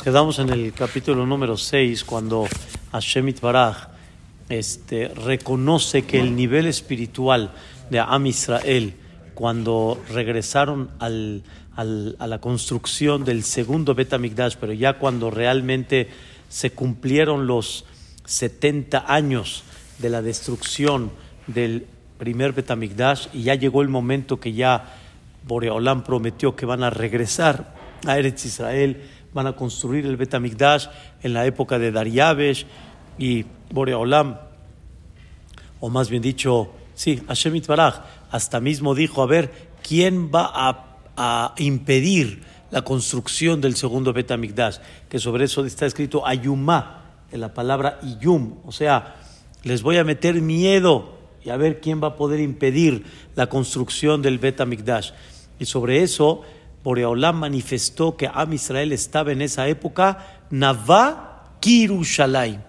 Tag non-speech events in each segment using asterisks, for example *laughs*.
Nos quedamos en el capítulo número 6 cuando Hashem Baraj este, reconoce que el nivel espiritual de Am Israel, cuando regresaron al, a la construcción del segundo Bet pero ya cuando realmente se cumplieron los 70 años de la destrucción del primer Bet y ya llegó el momento que ya Boreolam prometió que van a regresar a Eretz Israel van a construir el Betamigdash en la época de Dariabesh y Boreolam, o más bien dicho, sí, Hashem Itbaraj, hasta mismo dijo, a ver, ¿quién va a, impedir la construcción del segundo Betamigdash? Que sobre eso está escrito Ayumá, en la palabra Iyum, o sea, les voy a meter miedo y a ver quién va a poder impedir la construcción del Betamigdash. Y sobre eso Boreolam manifestó que Am Israel estaba en esa época Navá Kirushalayim.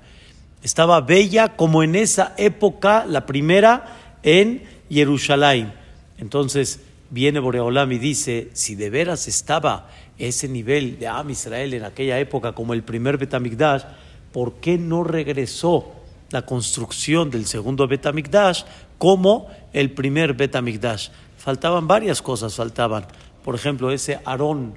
Estaba bella como en esa época, la primera, en Jerusalén. Entonces viene Boreolam y dice, si de veras estaba ese nivel de Am Israel en aquella época como el primer Betamigdash, ¿por qué no regresó la construcción del segundo Betamigdash como el primer Betamigdash? Faltaban varias cosas, faltaban por ejemplo, ese Aarón,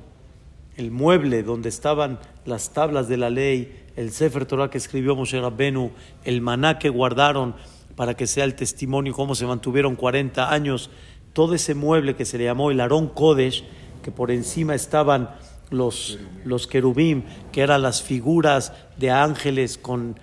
el mueble donde estaban las tablas de la ley, el Sefer Torah que escribió Moshe Rabbenu, el maná que guardaron para que sea el testimonio cómo se mantuvieron 40 años, todo ese mueble que se le llamó el Aarón Kodesh, que por encima estaban los, los querubim, que eran las figuras de ángeles con,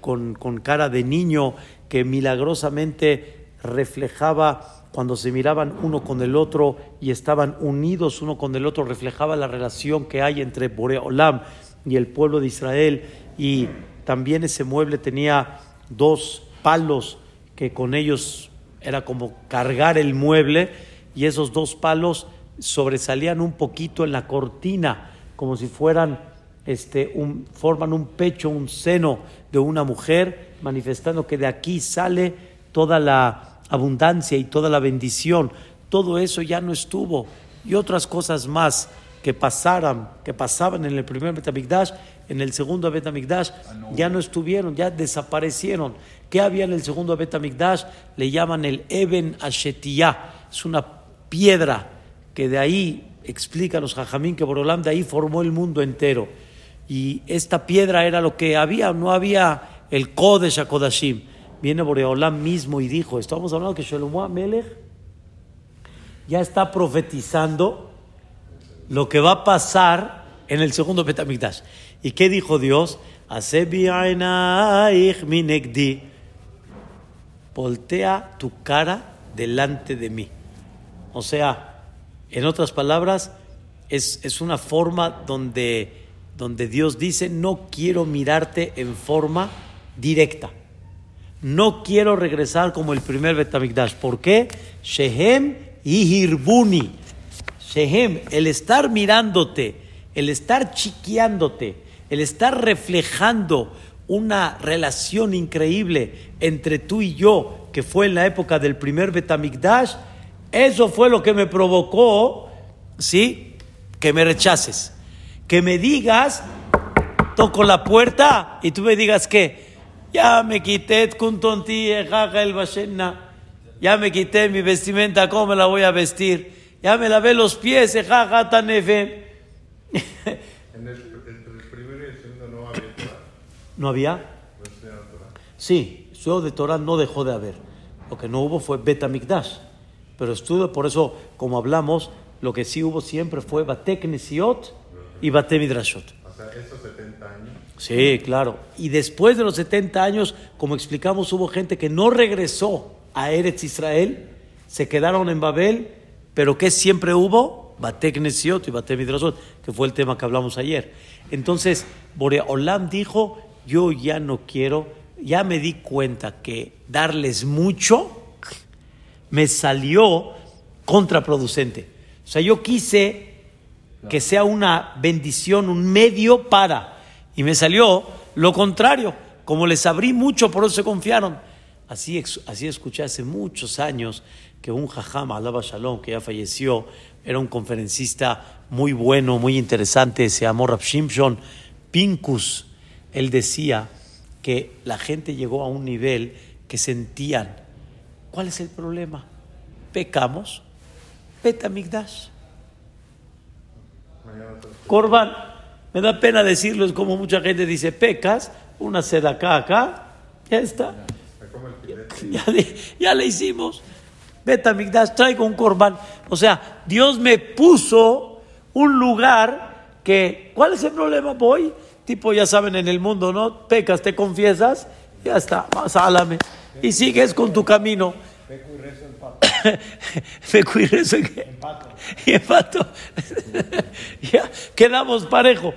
con, con cara de niño, que milagrosamente reflejaba cuando se miraban uno con el otro y estaban unidos uno con el otro, reflejaba la relación que hay entre Boreolam y el pueblo de Israel. Y también ese mueble tenía dos palos que con ellos era como cargar el mueble y esos dos palos sobresalían un poquito en la cortina, como si fueran, este, un, forman un pecho, un seno de una mujer, manifestando que de aquí sale toda la abundancia y toda la bendición, todo eso ya no estuvo. Y otras cosas más que pasaran, que pasaban en el primer Betamigdash, en el segundo Betamigdash, ya no estuvieron, ya desaparecieron. ¿Qué había en el segundo Betamigdash? Le llaman el Eben Ashetiyah. Es una piedra que de ahí, explica los Jajamín, que Borolam de ahí formó el mundo entero. Y esta piedra era lo que había, no había el Kodesh HaKodashim viene Boreolam mismo y dijo, estamos hablando que Shlomo Amelech ya está profetizando lo que va a pasar en el segundo Betamigdash. ¿Y qué dijo Dios? Voltea tu cara delante de mí. O sea, en otras palabras, es, es una forma donde, donde Dios dice, no quiero mirarte en forma directa no quiero regresar como el primer Betamigdash. ¿Por qué? Shehem y Hirbuni. Shehem, el estar mirándote, el estar chiqueándote, el estar reflejando una relación increíble entre tú y yo, que fue en la época del primer Betamigdash, eso fue lo que me provocó, ¿sí? Que me rechaces. Que me digas, toco la puerta y tú me digas que ya me quité kuntonti el bashena. Ya me quité mi vestimenta, ¿cómo me la voy a vestir? Ya me lavé los pies, jaja tanefe. *laughs* ¿En el, primero y el segundo no había Torah? ¿No había? Sí, de Torah no dejó de haber. Lo que no hubo fue Betamikdash. Pero estuve, por eso, como hablamos, lo que sí hubo siempre fue Batek Nesiot y Batek Midrashot. O sea, esos 70 años Sí, claro. Y después de los 70 años, como explicamos, hubo gente que no regresó a Eretz Israel, se quedaron en Babel, pero que siempre hubo Batek y Batek que fue el tema que hablamos ayer. Entonces, Boreolam dijo, yo ya no quiero, ya me di cuenta que darles mucho me salió contraproducente. O sea, yo quise que sea una bendición, un medio para y me salió lo contrario. Como les abrí mucho, por eso se confiaron. Así, así escuché hace muchos años que un jajam, Alaba Shalom, que ya falleció, era un conferencista muy bueno, muy interesante, se llamó Rab Shimshon, Pincus, él decía que la gente llegó a un nivel que sentían, ¿cuál es el problema? Pecamos, Betamigdash. Corban, me da pena decirlo, es como mucha gente dice, pecas, una seda acá, acá, ya está. Ya, *laughs* ya le hicimos. Betamigdash, traigo un corban. O sea, Dios me puso un lugar que, ¿cuál es el problema? Voy, tipo, ya saben, en el mundo, ¿no? Pecas, te confiesas, ya está, sálame. Y sigues con tu camino. Rezo Peco y rezo y empato. *laughs* *laughs* ya, quedamos parejo.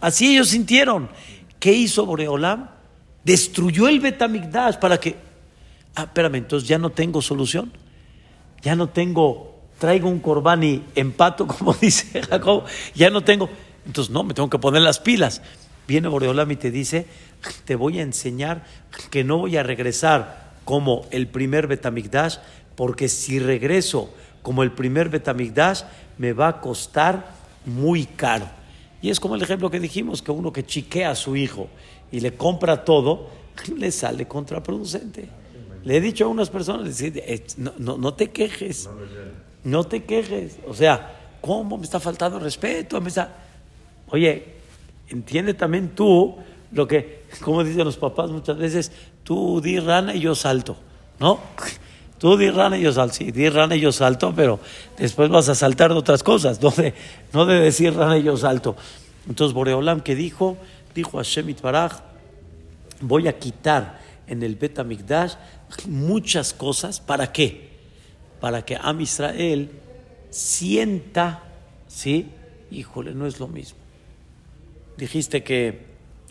Así ellos sintieron. ¿Qué hizo Boreolam? Destruyó el Betamigdash para que. Ah, espérame, entonces ya no tengo solución. Ya no tengo. Traigo un corbán y empato, *laughs* como dice Jacob. Ya no tengo. Entonces, no, me tengo que poner las pilas. Viene Boreolam y te dice: Te voy a enseñar que no voy a regresar como el primer Betamigdash, porque si regreso como el primer Betamigdash, me va a costar muy caro. Y es como el ejemplo que dijimos, que uno que chiquea a su hijo y le compra todo, *laughs* le sale contraproducente. Le he dicho a unas personas, eh, no, no, te quejes, no te quejes. O sea, ¿cómo me está faltando respeto? Me está... Oye, entiende también tú lo que, *laughs* como dicen los papás muchas veces, tú di rana y yo salto, ¿no? Tú di rana y yo salto, sí, di rana y pero después vas a saltar de otras cosas, *laughs* no de, no de decir rana y yo salto. Entonces Boreolam que dijo, dijo a Shemit Baraj, voy a quitar en el Bet muchas cosas, ¿para qué? Para que Am Israel sienta, ¿sí? Híjole, no es lo mismo. Dijiste que,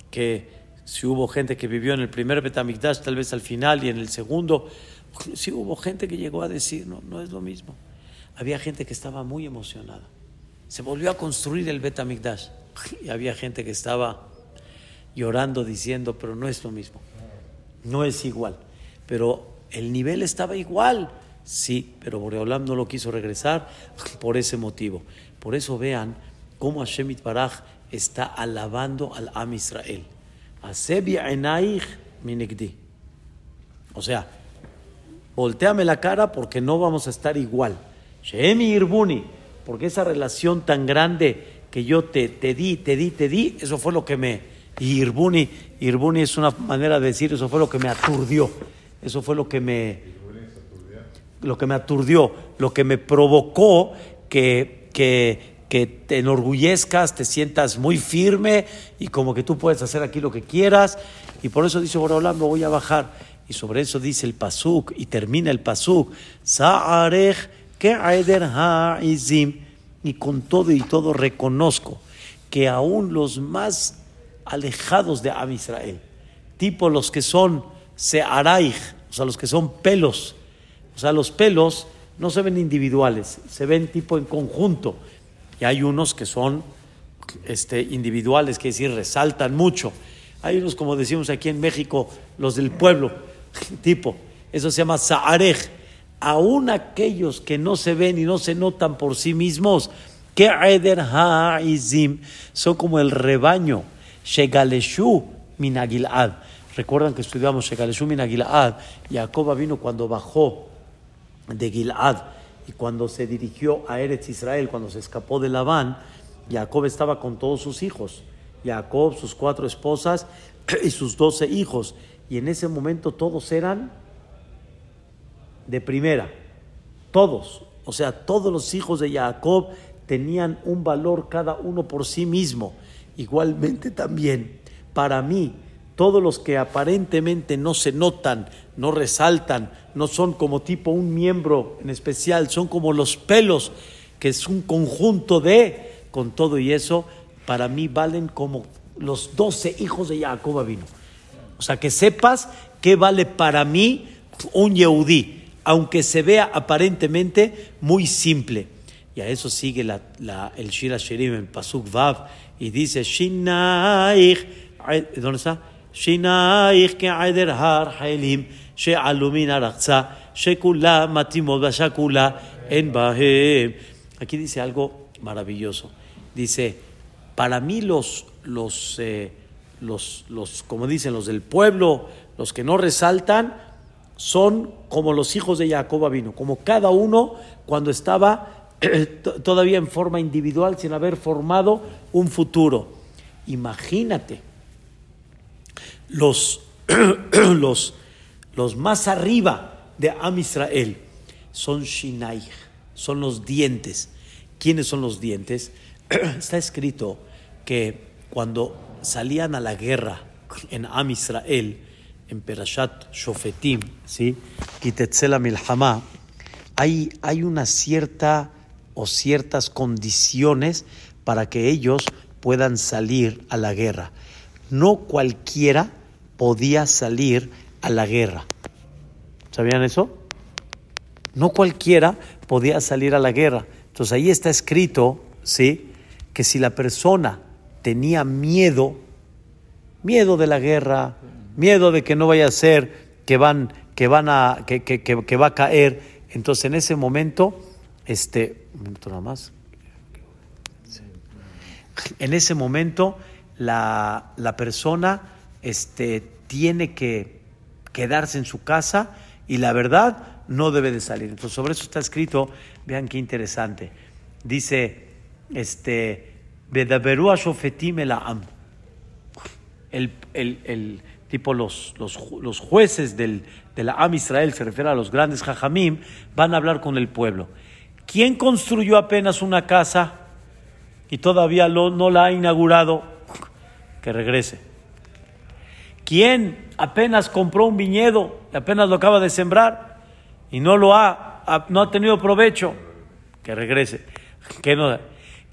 que si hubo gente que vivió en el primer Betamigdash, tal vez al final y en el segundo, si hubo gente que llegó a decir, no, no es lo mismo. Había gente que estaba muy emocionada. Se volvió a construir el Betamigdash y había gente que estaba llorando diciendo, pero no es lo mismo. No es igual. Pero el nivel estaba igual. Sí, pero Boreolam no lo quiso regresar por ese motivo. Por eso vean cómo Hashem Baraj está alabando al Am Israel. O sea, volteame la cara porque no vamos a estar igual. Shemi Irbuni, porque esa relación tan grande que yo te, te di, te di, te di, eso fue lo que me. Irbuni, Irbuni es una manera de decir, eso fue lo que me aturdió. Eso fue lo que me. Lo que me aturdió, lo que me provocó que, que que te enorgullezcas, te sientas muy firme y como que tú puedes hacer aquí lo que quieras. Y por eso dice Borolam, me voy a bajar. Y sobre eso dice el Pasuk y termina el Pasuk. Sa'arech que ha'izim. Y con todo y todo reconozco que aún los más alejados de Am Israel, tipo los que son Se'araich, o sea, los que son pelos, o sea, los pelos no se ven individuales, se ven tipo en conjunto y hay unos que son este, individuales, que decir, resaltan mucho. Hay unos, como decimos aquí en México, los del pueblo, *laughs* tipo, eso se llama Sa'arej. Aún aquellos que no se ven y no se notan por sí mismos, que Ha'izim son como el rebaño, Shegaleshu Minagilad. Recuerdan que estudiamos Shegaleshu Minagilad. Jacob vino cuando bajó de Gilad y cuando se dirigió a Eretz Israel, cuando se escapó de Labán, Jacob estaba con todos sus hijos. Jacob, sus cuatro esposas *clears throat* y sus doce hijos. Y en ese momento todos eran de primera. Todos. O sea, todos los hijos de Jacob tenían un valor cada uno por sí mismo. Igualmente también, para mí, todos los que aparentemente no se notan, no resaltan, no son como tipo un miembro en especial, son como los pelos, que es un conjunto de, con todo y eso, para mí valen como los doce hijos de Jacob vino. O sea, que sepas qué vale para mí un yehudí, aunque se vea aparentemente muy simple. Y a eso sigue el Shira Sherim en Pasuk Vav y dice, Shinaich, ¿dónde está? Shinaich que Aider Har Hailim, She Alumin Arakza, She Kula Matimod Bashakula en Bahem. Aquí dice algo maravilloso. Dice, para mí los, los eh, los, los, como dicen, los del pueblo, los que no resaltan, son como los hijos de Jacob vino, como cada uno cuando estaba todavía en forma individual sin haber formado un futuro. Imagínate, los, *clears throat* los, los más arriba de Am Israel son Shinai, son los dientes. ¿Quiénes son los dientes? *clears throat* Está escrito que cuando salían a la guerra en Am Israel, en Perashat Shofetim, ¿sí? Kitetzela Milhama, hay, hay una cierta o ciertas condiciones para que ellos puedan salir a la guerra. No cualquiera podía salir a la guerra. ¿Sabían eso? No cualquiera podía salir a la guerra. Entonces ahí está escrito, ¿sí? Que si la persona tenía miedo, miedo de la guerra, miedo de que no vaya a ser que van, que van a, que, que, que, va a caer, entonces en ese momento, este, un minuto nada más. En ese momento la, la persona este, tiene que quedarse en su casa y la verdad no debe de salir. Entonces sobre eso está escrito, vean qué interesante. Dice, este, el, el, el tipo los, los, los jueces del, de Am Israel, se refiere a los grandes Jajamim, van a hablar con el pueblo. ¿Quién construyó apenas una casa y todavía no la ha inaugurado? Que regrese. ¿Quién apenas compró un viñedo apenas lo acaba de sembrar y no lo ha, no ha tenido provecho? Que regrese. no?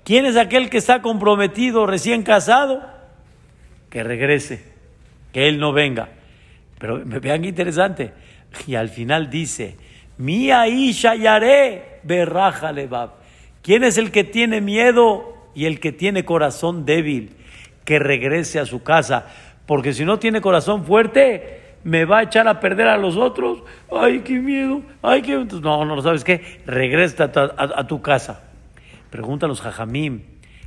¿Quién es aquel que está comprometido, recién casado? Que regrese que él no venga. Pero vean qué interesante. Y al final dice, mi Aisha Yaré berraja. ¿Quién es el que tiene miedo y el que tiene corazón débil? Que regrese a su casa. Porque si no tiene corazón fuerte, me va a echar a perder a los otros. Ay, qué miedo. Ay, qué. No, no, ¿sabes qué? Regresa a, tu casa. Pregunta a los jajamim.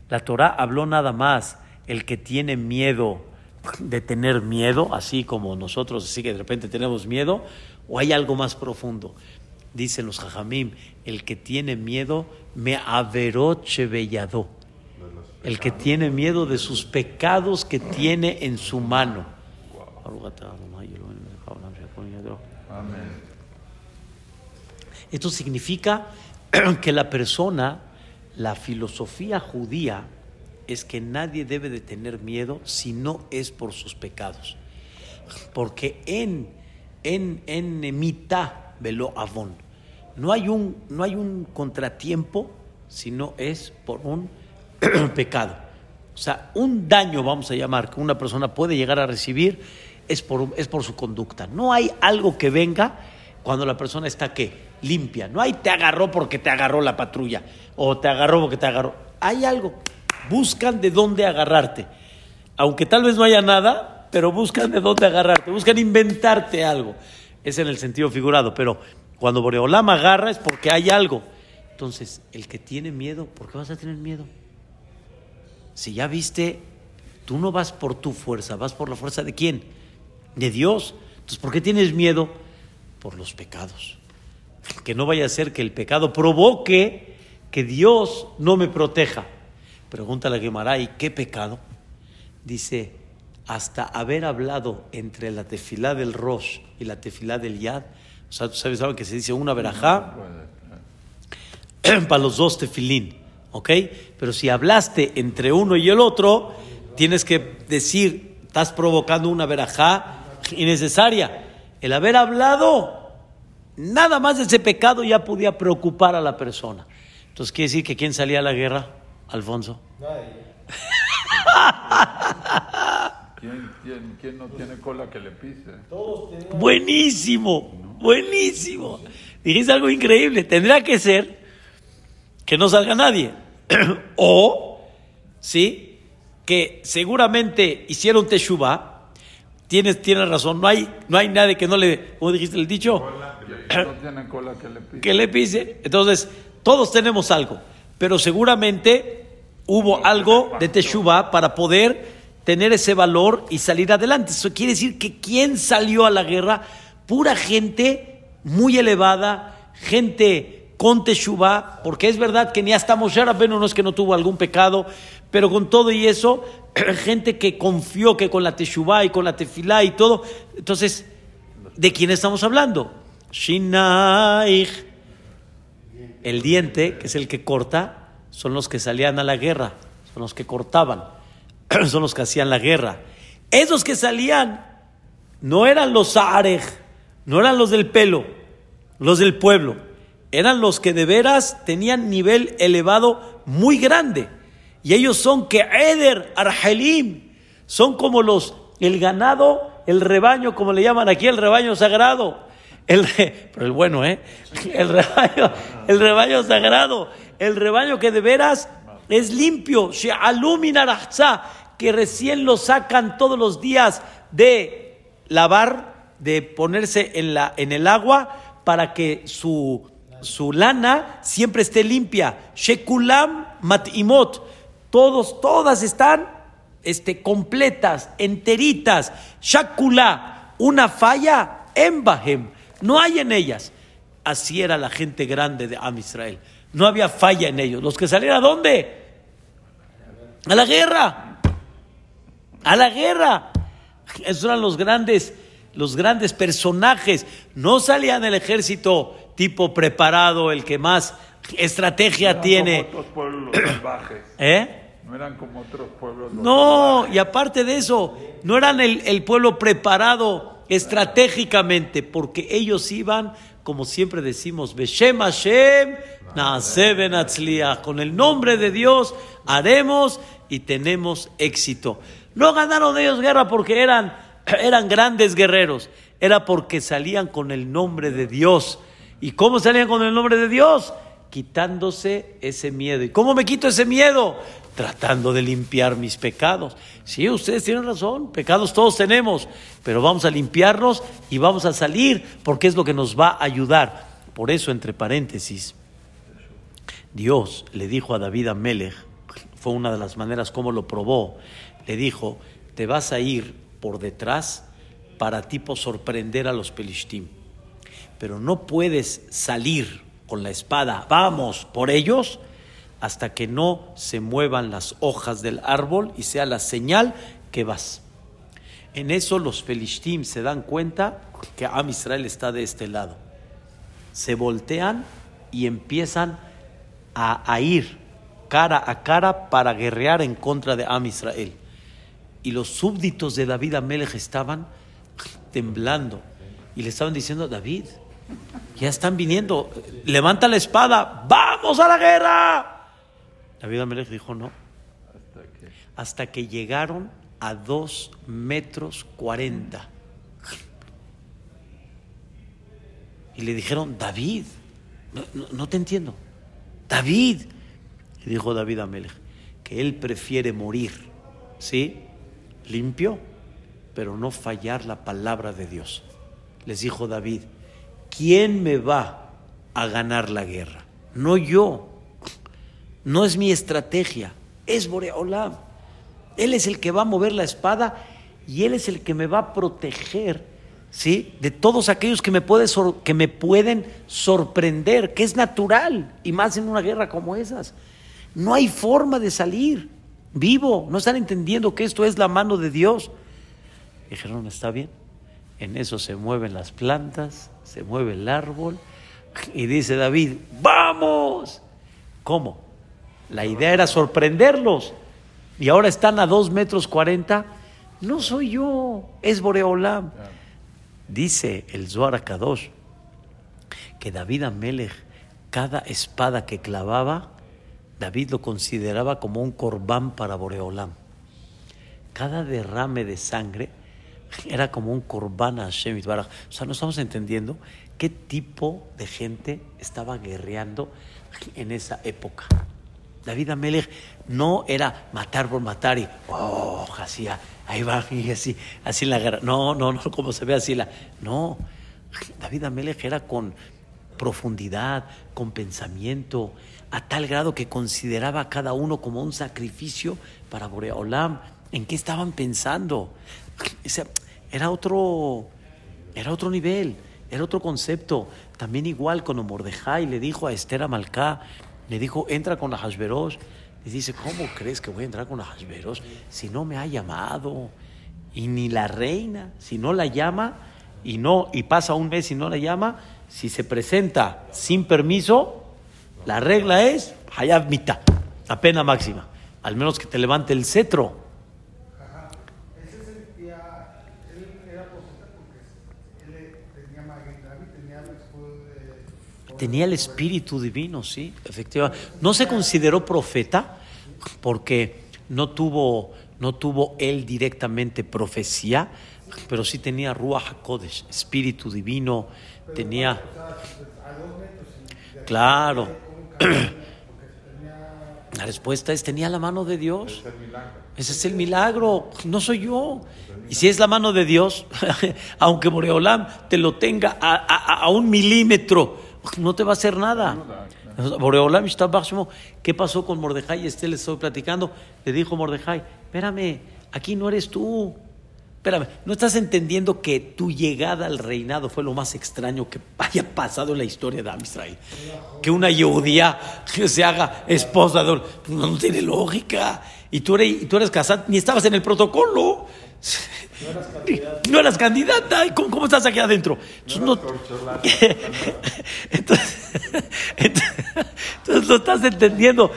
La Torah habló nada más. El que tiene miedo de tener miedo, así como nosotros, así que de repente tenemos miedo, o hay algo más profundo. Dicen los jajamim, el que tiene miedo, me averoche bellado. El que tiene miedo de sus pecados que tiene en su mano. Esto significa *clears throat* que la persona, la filosofía judía, es que nadie debe de tener miedo si no es por sus pecados. Porque en, en, en mitad velo avón. No hay un, no hay un contratiempo si no es por un *clears throat* pecado. O sea, un daño, vamos a llamar, que una persona puede llegar a recibir es por, es por su conducta. No hay algo que venga cuando la persona está ¿qué? Limpia. No hay te agarró porque te agarró la patrulla o te agarró porque te agarró. Hay algo buscan de dónde agarrarte. Aunque tal vez no haya nada, pero buscan de dónde agarrarte, buscan inventarte algo. Es en el sentido figurado, pero cuando Boreolam agarra es porque hay algo. Entonces, el que tiene miedo, ¿por qué vas a tener miedo? Si ya viste, tú no vas por tu fuerza, vas por la fuerza de quién? De Dios. Entonces, ¿por qué tienes miedo? Por los pecados. Que no vaya a ser que el pecado provoque que Dios no me proteja. Pregunta la Gemara, ¿y qué pecado? Dice, hasta haber hablado entre la tefilá del Rosh y la tefilá del Yad. O sea, tú sabes algo que se dice una verajá *clears throat* para los dos tefilín, ¿ok? Pero si hablaste entre uno y el otro, tienes que decir, estás provocando una verajá innecesaria. El haber hablado, nada más de ese pecado ya podía preocupar a la persona. Entonces, ¿quiere decir que quién salía a la guerra? Alfonso? ¿Quién, no tiene cola que le pise? Buenísimo, buenísimo. Dijiste algo increíble. Tendrá que ser que no salga nadie. *clears throat* o, ¿sí? Que seguramente hicieron teshuva. Tienes, tienes razón, no hay, no hay nadie que no le, ¿cómo dijiste el dicho? no tiene cola que le pise. Que le pise. Entonces, todos tenemos algo, pero seguramente hubo algo de Teshuvah para poder tener ese valor y salir adelante. Eso quiere decir que quien salió a la guerra, pura gente muy elevada, gente con Teshuvah, porque es verdad que ni hasta Moshe Rabbeinu no es que no tuvo algún pecado, pero con todo y eso, *clears throat* gente que confió que con la Teshuvah y con la Tefilá y todo. Entonces, ¿de quién estamos hablando? Shinaich. El diente, que es el que corta, son los que salían a la guerra, son los que cortaban, *clears throat* son los que hacían la guerra. Esos que salían no eran los Saarej, no eran los del pelo, los del pueblo, eran los que de veras tenían nivel elevado muy grande. Y ellos son que Eder, Argelim, son como los, el ganado, el rebaño, como le llaman aquí, el rebaño sagrado. El, *laughs* pero el bueno, ¿eh? El rebaño, el rebaño sagrado, el rebaño que de veras es limpio, que recién lo sacan todos los días de lavar, de ponerse en, la, en el agua para que su, su lana siempre esté limpia. Shekulam matimot todos, todas están este, completas, enteritas. Shakula, una falla, embahem, no hay en ellas. Así era la gente grande de Am Israel. No había falla en ellos. Los que salían a dónde? A la guerra. A la guerra. Esos eran los grandes, los grandes personajes. No salían del ejército tipo preparado, el que más estrategia tiene. ¿Eh? No eran como otros pueblos. No, y aparte de eso, no eran el, pueblo preparado estratégicamente, porque ellos iban, como siempre decimos, Beshem Hashem, con el nombre de Dios haremos y tenemos éxito. No ganaron ellos guerra porque eran, *clears throat* eran grandes guerreros, era porque salían con el nombre de Dios. ¿Y cómo salían con el nombre de Dios? quitándose ese miedo. ¿Y cómo me quito ese miedo? Tratando de limpiar mis pecados. Sí, ustedes tienen razón, pecados todos tenemos, pero vamos a limpiarlos y vamos a salir porque es lo que nos va a ayudar. Por eso, entre paréntesis, Dios le dijo a David Amelech, fue una de las maneras como lo probó, le dijo, te vas a ir por detrás para tipo sorprender a los pelishtim, pero no puedes salir con la espada, vamos por ellos, hasta que no se muevan las hojas del árbol y sea la señal que vas. En eso los felishtim se dan cuenta que Am Israel está de este lado. Se voltean y empiezan a, ir cara a cara para guerrear en contra de Am Israel. Y los súbditos de David Amelech estaban temblando y le estaban diciendo, David, ya están viniendo. Levanta la espada. ¡Vamos a la guerra! David Amelech dijo no. Hasta que llegaron a dos metros cuarenta. Y le dijeron, David, no, te entiendo. David. Y dijo David Amelech que él prefiere morir, ¿sí? Limpio, pero no fallar la palabra de Dios. Les dijo David, ¿quién me va a ganar la guerra? No yo. No es mi estrategia, es Boreolam. Él es el que va a mover la espada y él es el que me va a proteger, ¿sí? De todos aquellos que me, que me pueden sorprender, que es natural, y más en una guerra como esas. No hay forma de salir vivo, no están entendiendo que esto es la mano de Dios. Dijeron, está bien. En eso se mueven las plantas, se mueve el árbol y dice David, vamos. ¿Cómo? La idea era sorprenderlos y ahora están a dos metros cuarenta. No soy yo, es Boreolam. Dice el Zohar Kadosh que David Amelech, cada espada que clavaba, David lo consideraba como un corbán para Boreolam. Cada derrame de sangre era como un corbán a Hashem O sea, no estamos entendiendo qué tipo de gente estaba guerreando en esa época. David Amelech no era matar por matar y, oh, así, ahí va, y así, en la guerra. No, no, no, *laughs* como se ve así la. No, David Amelech era con profundidad, con pensamiento, a tal grado que consideraba a cada uno como un sacrificio para Boreolam. ¿En qué estaban pensando? era otro, era otro nivel, era otro concepto. También igual cuando Mordejai le dijo a Esther Amalcá, le dijo, entra con la Hashverosh. Y dice, ¿cómo crees que voy a entrar con la Hashverosh si no me ha llamado? Y ni la reina, si no la llama y no y pasa un mes y no la llama, si se presenta sin permiso, la regla es hayab mita, la pena máxima, al menos que te levante el cetro. Tenía el espíritu divino, sí, efectivamente. No se consideró profeta porque no tuvo, no tuvo él directamente profecía, pero sí tenía Ruach HaKodesh, espíritu divino, tenía... Claro. *clears throat* La respuesta es, tenía la mano de Dios. Ese es el milagro, no soy yo. Y si es la mano de Dios, *laughs* aunque Moreolam te lo tenga a, un milímetro, no te va a hacer nada. ¿qué pasó con Mordejai? Este le estoy platicando. Le dijo Mordejai, espérame, aquí no eres tú. Espérame, ¿no estás entendiendo que tu llegada al reinado fue lo más extraño que haya pasado en la historia de Amisrael? Que una judía se haga esposa de... No, tiene lógica. Y tú eres, tú eres ni estabas en el protocolo. *laughs* No eras candidata. ¿Y cómo, estás aquí adentro? Entonces, *laughs* entonces, no estás entendiendo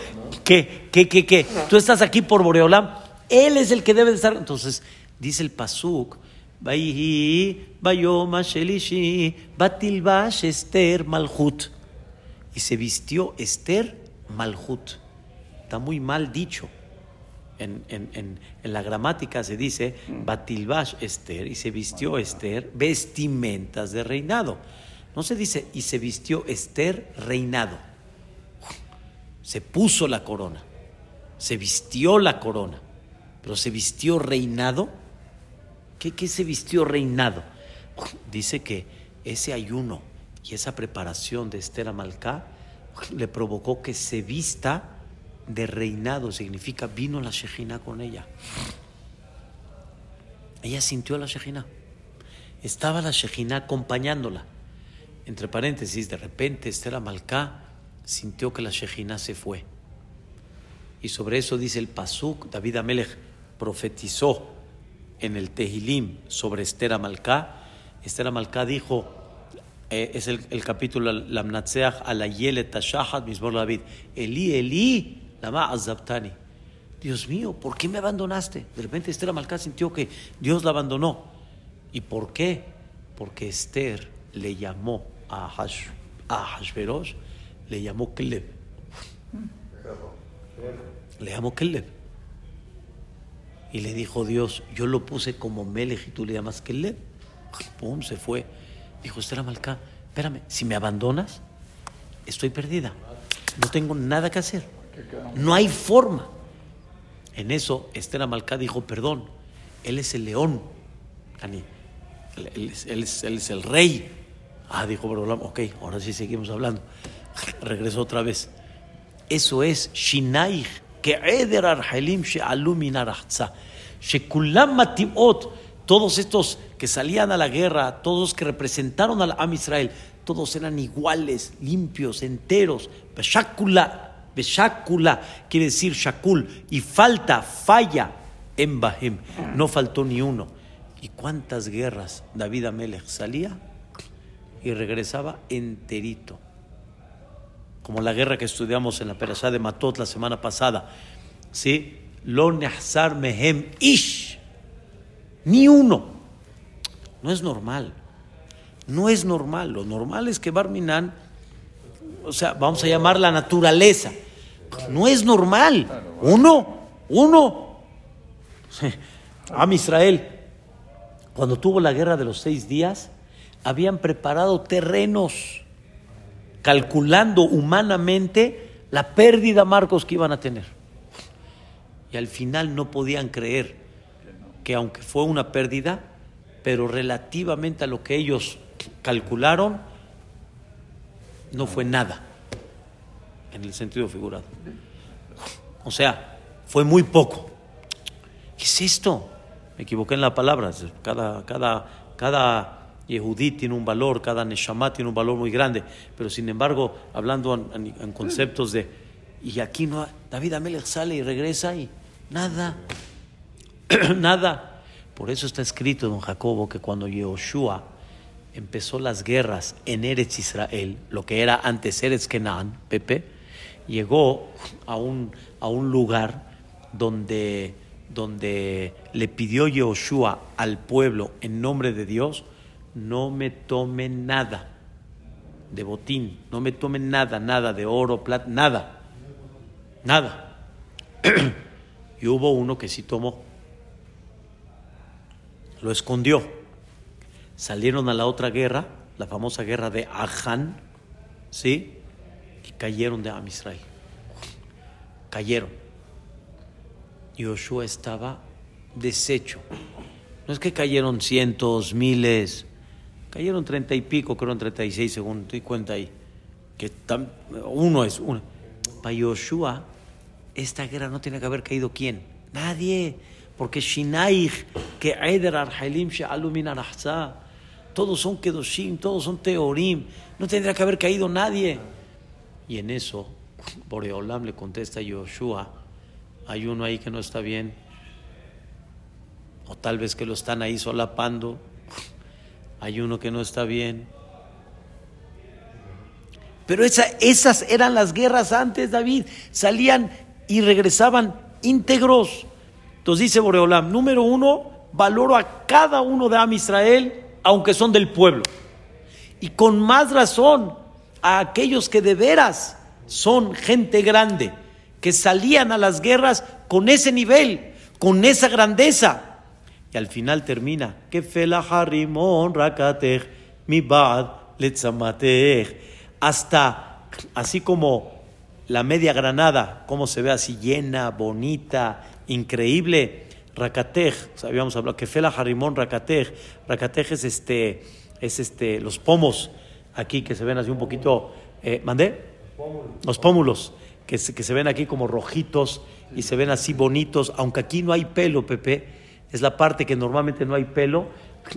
que, que, que, que tú estás aquí por Boreolam. Él es el que debe de estar. Entonces, Dice el Pasuk, Batilbash Esther Malhut. Y se vistió Esther Malhut. Está muy mal dicho. En, en, en, en, la gramática se dice Batilbash Esther y se vistió Esther vestimentas de reinado. No se dice y se vistió Esther reinado. Se puso la corona, se vistió la corona, pero se vistió reinado ¿Qué, se vistió reinado? Dice que ese ayuno y esa preparación de Esther Amalcá le provocó que se vista de reinado, significa vino la Shejina con ella. Ella sintió la Shejina. Estaba la Shejina acompañándola. Entre paréntesis, de repente Esther Amalcá sintió que la Shejina se fue. Y sobre eso dice el Pasuk, David Amelech profetizó en el Tehilim sobre Esther Amalcá. Esther Amalcá dijo, eh, es el, el capítulo Lamnatseach Alayele Tashahat Misbor David, Eli, Eli, Lama Azabtani. Dios mío, ¿por qué me abandonaste? De repente Esther Amalcá sintió que Dios la abandonó. ¿Y por qué? Porque Esther le llamó a, Hash, a Hashverosh, le llamó Keleb. Le llamó Keleb. Y le dijo Dios, yo lo puse como Melech y tú le llamas Keleb. Pum, se fue. Dijo Esther Amalcá, espérame, si me abandonas, estoy perdida. No tengo nada que hacer. No hay forma. En eso Esther Amalcá dijo, perdón, él es el león. Él es, el rey. Ah, dijo ok, ahora sí seguimos hablando. *laughs* Regresó otra vez. Eso es Shinaich todos estos que salían a la guerra, todos que representaron al Am Israel, todos eran iguales, limpios, enteros. Beshakula quiere decir Shakul, y falta, falla en Bahem. No faltó ni uno. ¿Y cuántas guerras David Amelech salía y regresaba enterito? como la guerra que estudiamos en la Perashá de Matot la semana pasada. ¿Sí? Lo mehem ish. Ni uno. No es normal. No es normal. Lo normal es que Barminan, o sea, vamos a llamar la naturaleza. No es normal. Uno, uno. *laughs* Am Israel, cuando tuvo la guerra de los seis días, habían preparado terrenos calculando humanamente la pérdida, Marcos, que iban a tener. Y al final no podían creer que aunque fue una pérdida, pero relativamente a lo que ellos calcularon, No fue nada, en el sentido figurado. O sea, fue muy poco. ¿Qué es esto? Me equivoqué en las palabras. Cada, cada, cada Yehudí tiene un valor, cada Neshama tiene un valor muy grande. Pero sin embargo, hablando en, conceptos de. Y aquí no. David Amelech sale y regresa y nada. *clears throat* nada. Por eso está escrito, don Jacobo, que cuando Yehoshua empezó las guerras en Eretz Israel, lo que era antes Eretz Kenan, Pepe, llegó a un, a un lugar donde, donde le pidió Yehoshua al pueblo en nombre de Dios, no me tomen nada de botín, no me tomen nada, nada de oro, plata, nada, nada. *clears throat* y hubo uno que sí tomó, lo escondió. Salieron a la otra guerra, la famosa guerra de Ajan, ¿sí? Y cayeron de Am Israel. Cayeron. Y Joshua estaba deshecho. No es que cayeron cientos, miles, cayeron treinta y pico, creo en treinta y seis según te cuenta ahí. Que uno es uno. Para Joshua, esta guerra no tiene que haber caído quién? Nadie. Porque Shinaich, que Eider Arhailim She'alumin todos son Kedoshim, todos son Teorim, no tendría que haber caído nadie. Y en eso, Boreolam le contesta a Yoshua, hay uno ahí que no está bien, o tal vez que lo están ahí solapando, hay uno que no está bien. Pero esas eran las guerras antes, David, salían y regresaban íntegros. Entonces dice Boreolam, número uno, valoro a cada uno de Am Israel, aunque son del pueblo. Y con más razón a aquellos que de veras son gente grande, que salían a las guerras con ese nivel, con esa grandeza. Y al final termina, que harimon rakatech mi bad hasta así como la media granada, como se ve así llena, bonita, increíble. Rakatej, habíamos hablado, que fela harimón rakatej. Rakatej es este, es este, los pomos aquí que se ven así un poquito, eh, ¿mandé? Los pómulos, que se, que se ven aquí como rojitos y se ven así bonitos, aunque aquí no hay pelo, Pepe, es la parte que normalmente no hay pelo.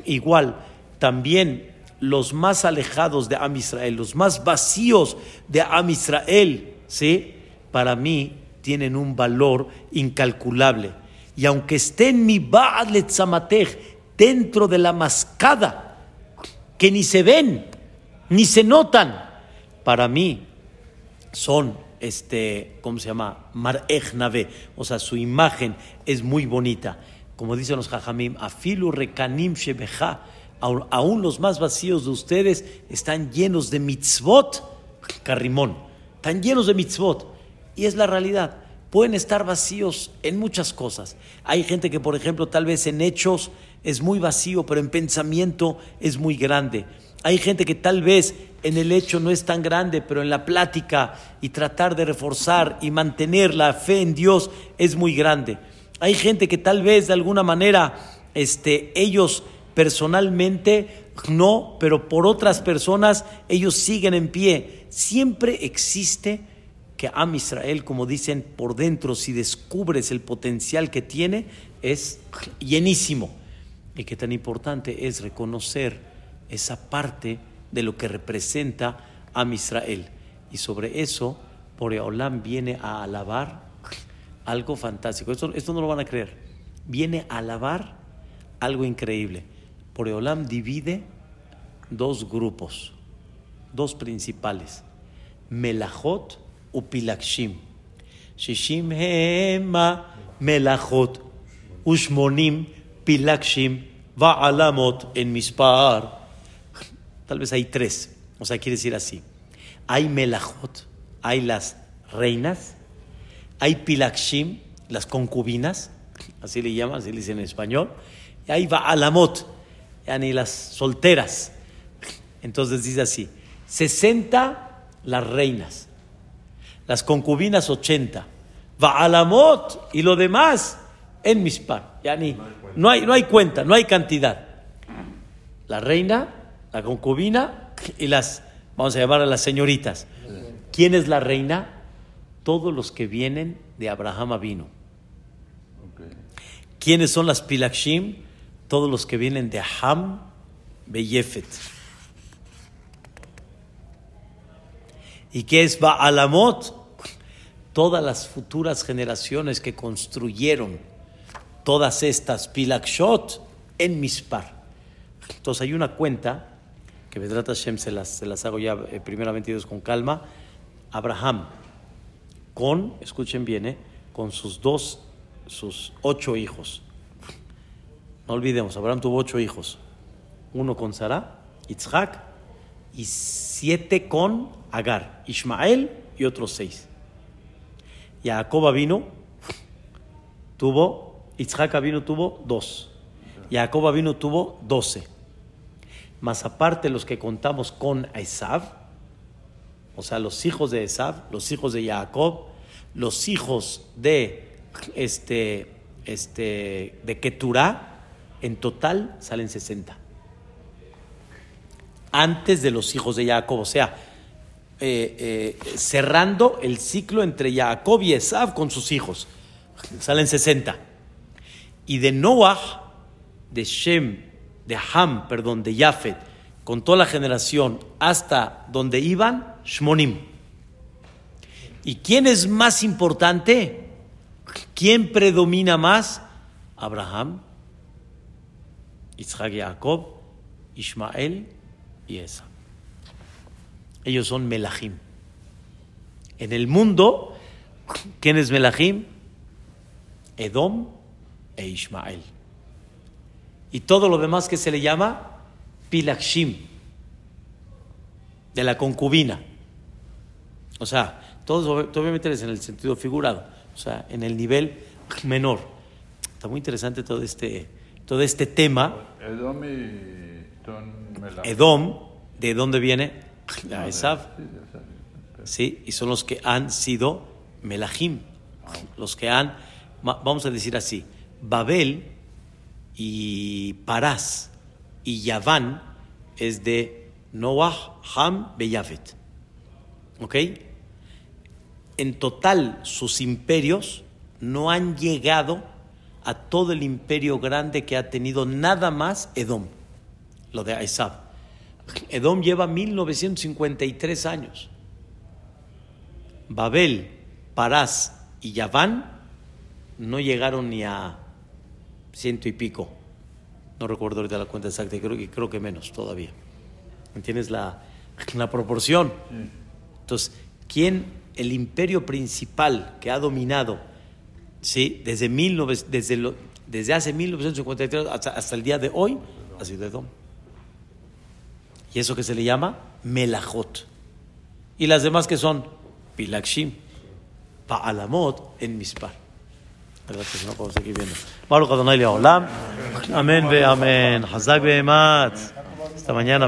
Igual, también los más alejados de Am Israel, los más vacíos de Am Israel, ¿sí? Para mí tienen un valor incalculable. Y aunque esté en mi Baal dentro de la mascada, que ni se ven, ni se notan. Para mí son, este, ¿cómo se llama? Mar'ej O sea, su imagen es muy bonita. Como dicen los jajamim, afilu rekanim shebeja. Aún los más vacíos de ustedes están llenos de mitzvot, carrimón. Están llenos de mitzvot. Y es la realidad. Pueden estar vacíos en muchas cosas. Hay gente que, por ejemplo, tal vez en hechos es muy vacío, pero en pensamiento es muy grande. Hay gente que tal vez en el hecho no es tan grande, pero en la plática y tratar de reforzar y mantener la fe en Dios es muy grande. Hay gente que tal vez de alguna manera este, ellos personalmente no, pero por otras personas ellos siguen en pie. Siempre existe que Am Israel, como dicen por dentro, si descubres el potencial que tiene, es llenísimo. Y que tan importante es reconocer esa parte de lo que representa a Israel. Y sobre eso, Boreolam viene a alabar algo fantástico. Esto, esto no lo van a creer. Viene a alabar algo increíble. Boreolam divide dos grupos, dos principales. Melachot upilakshim. Shishim hema melachot. Pilakshim va'alamot en mispar. Tal vez hay tres. O sea, quiere decir así. Hay melajot, hay las reinas, hay pilakshim, las concubinas, así le llaman, así le dicen en español, y hay baalamot, ni las solteras. Entonces dice así, 60 las reinas, las concubinas 80, baalamot y lo demás en mispar, yani no hay, no hay cuenta, no hay cantidad. La reina la concubina y las Vamos a llamar a las señoritas. ¿Quién es la reina? Todos los que vienen de Abraham Avino. ¿Quiénes son las Pilakshim? Todos los que vienen de Ham Beyefet. ¿Y qué es Baalamot? Todas las futuras generaciones que construyeron todas estas Pilakshot en Mispar. Entonces hay una cuenta que Vedrat Hashem se las, se las hago ya eh, primeramente Dios con calma. Abraham con, escuchen bien, eh, con sus dos, sus ocho hijos. No olvidemos, Abraham tuvo ocho hijos. Uno con Sara, Yitzhak, y siete con Agar, Ismael y otros seis. Jacob vino, tuvo, Yitzhak vino tuvo dos. Jacob vino tuvo doce. Más aparte los que contamos con Esav, o sea, los hijos de Esav, los hijos de Jacob, los hijos de este, este, de Keturah, en total salen 60. Antes de los hijos de Jacob, o sea, eh, eh, cerrando el ciclo entre Jacob y Esav con sus hijos, salen 60. Y de Noah, de Shem, de Ham, perdón, de Jafet, con toda la generación hasta donde iban, Shmonim. ¿Y quién es más importante? ¿Quién predomina más? Abraham, Isaac y Jacob, Ismael y Esa. Ellos son Melahim. En el mundo, ¿quién es Melahim? Edom e Ismael. Y todo lo demás que se le llama Pilakshim, de la concubina. O sea, todos obviamente es en el sentido figurado, o sea, en el nivel menor. Está muy interesante todo este, todo este tema. Edom y. Edom, ¿de dónde viene? *laughs* A Esav. sí. Y son los que han sido Melahim, los que han, vamos a decir así, Babel y Parás y Yaván es de Noah, Ham, Beyafet. ¿Ok? En total, sus imperios no han llegado a todo el imperio grande que ha tenido nada más Edom, lo de Aesab. Edom lleva 1953 años. Babel, Parás y Yaván no llegaron ni a ciento y pico. No recuerdo ahorita la cuenta exacta, creo, que- creo que menos todavía. ¿Entiendes la, la proporción? Entonces, ¿quién, el imperio principal que ha dominado ¿sí? desde, 19 desde, lo- desde hace 1953 hasta, hasta el día de hoy ha sido Edom? Y eso que se le llama Melachot. Y las demás que son Pilakshim, Pa'alamot en Mispar. ¿Verdad que no podemos seguir viendo? Baruch Adonai Leolam. Amén ve amén. Hazak ve. Hasta mañana.